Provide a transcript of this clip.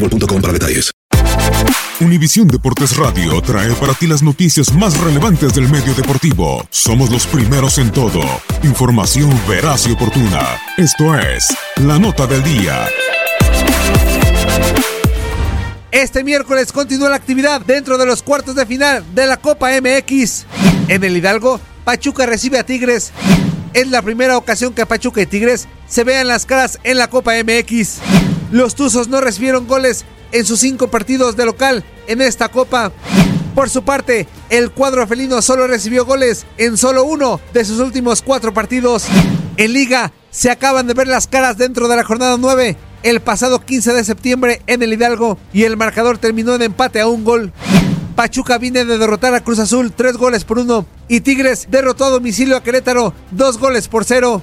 boostmobile.com para detalles. Univisión Deportes Radio trae para ti las noticias más relevantes del medio deportivo. Somos los primeros en todo. Información veraz y oportuna. Esto es La Nota del Día. Este miércoles continúa la actividad dentro de los cuartos de final de la Copa MX. En el Hidalgo, Pachuca recibe a Tigres. Es la primera ocasión que Pachuca y Tigres se vean las caras en la Copa MX. Los Tuzos no recibieron goles en sus cinco partidos de local en esta Copa. Por su parte, el cuadro felino solo recibió goles en solo uno de sus últimos cuatro partidos. En Liga, se acaban de ver las caras dentro de la jornada 9 el pasado 15 de septiembre en el Hidalgo y el marcador terminó en empate a un gol. Pachuca viene de derrotar a Cruz Azul tres goles por uno y Tigres derrotó a domicilio a Querétaro dos goles por cero.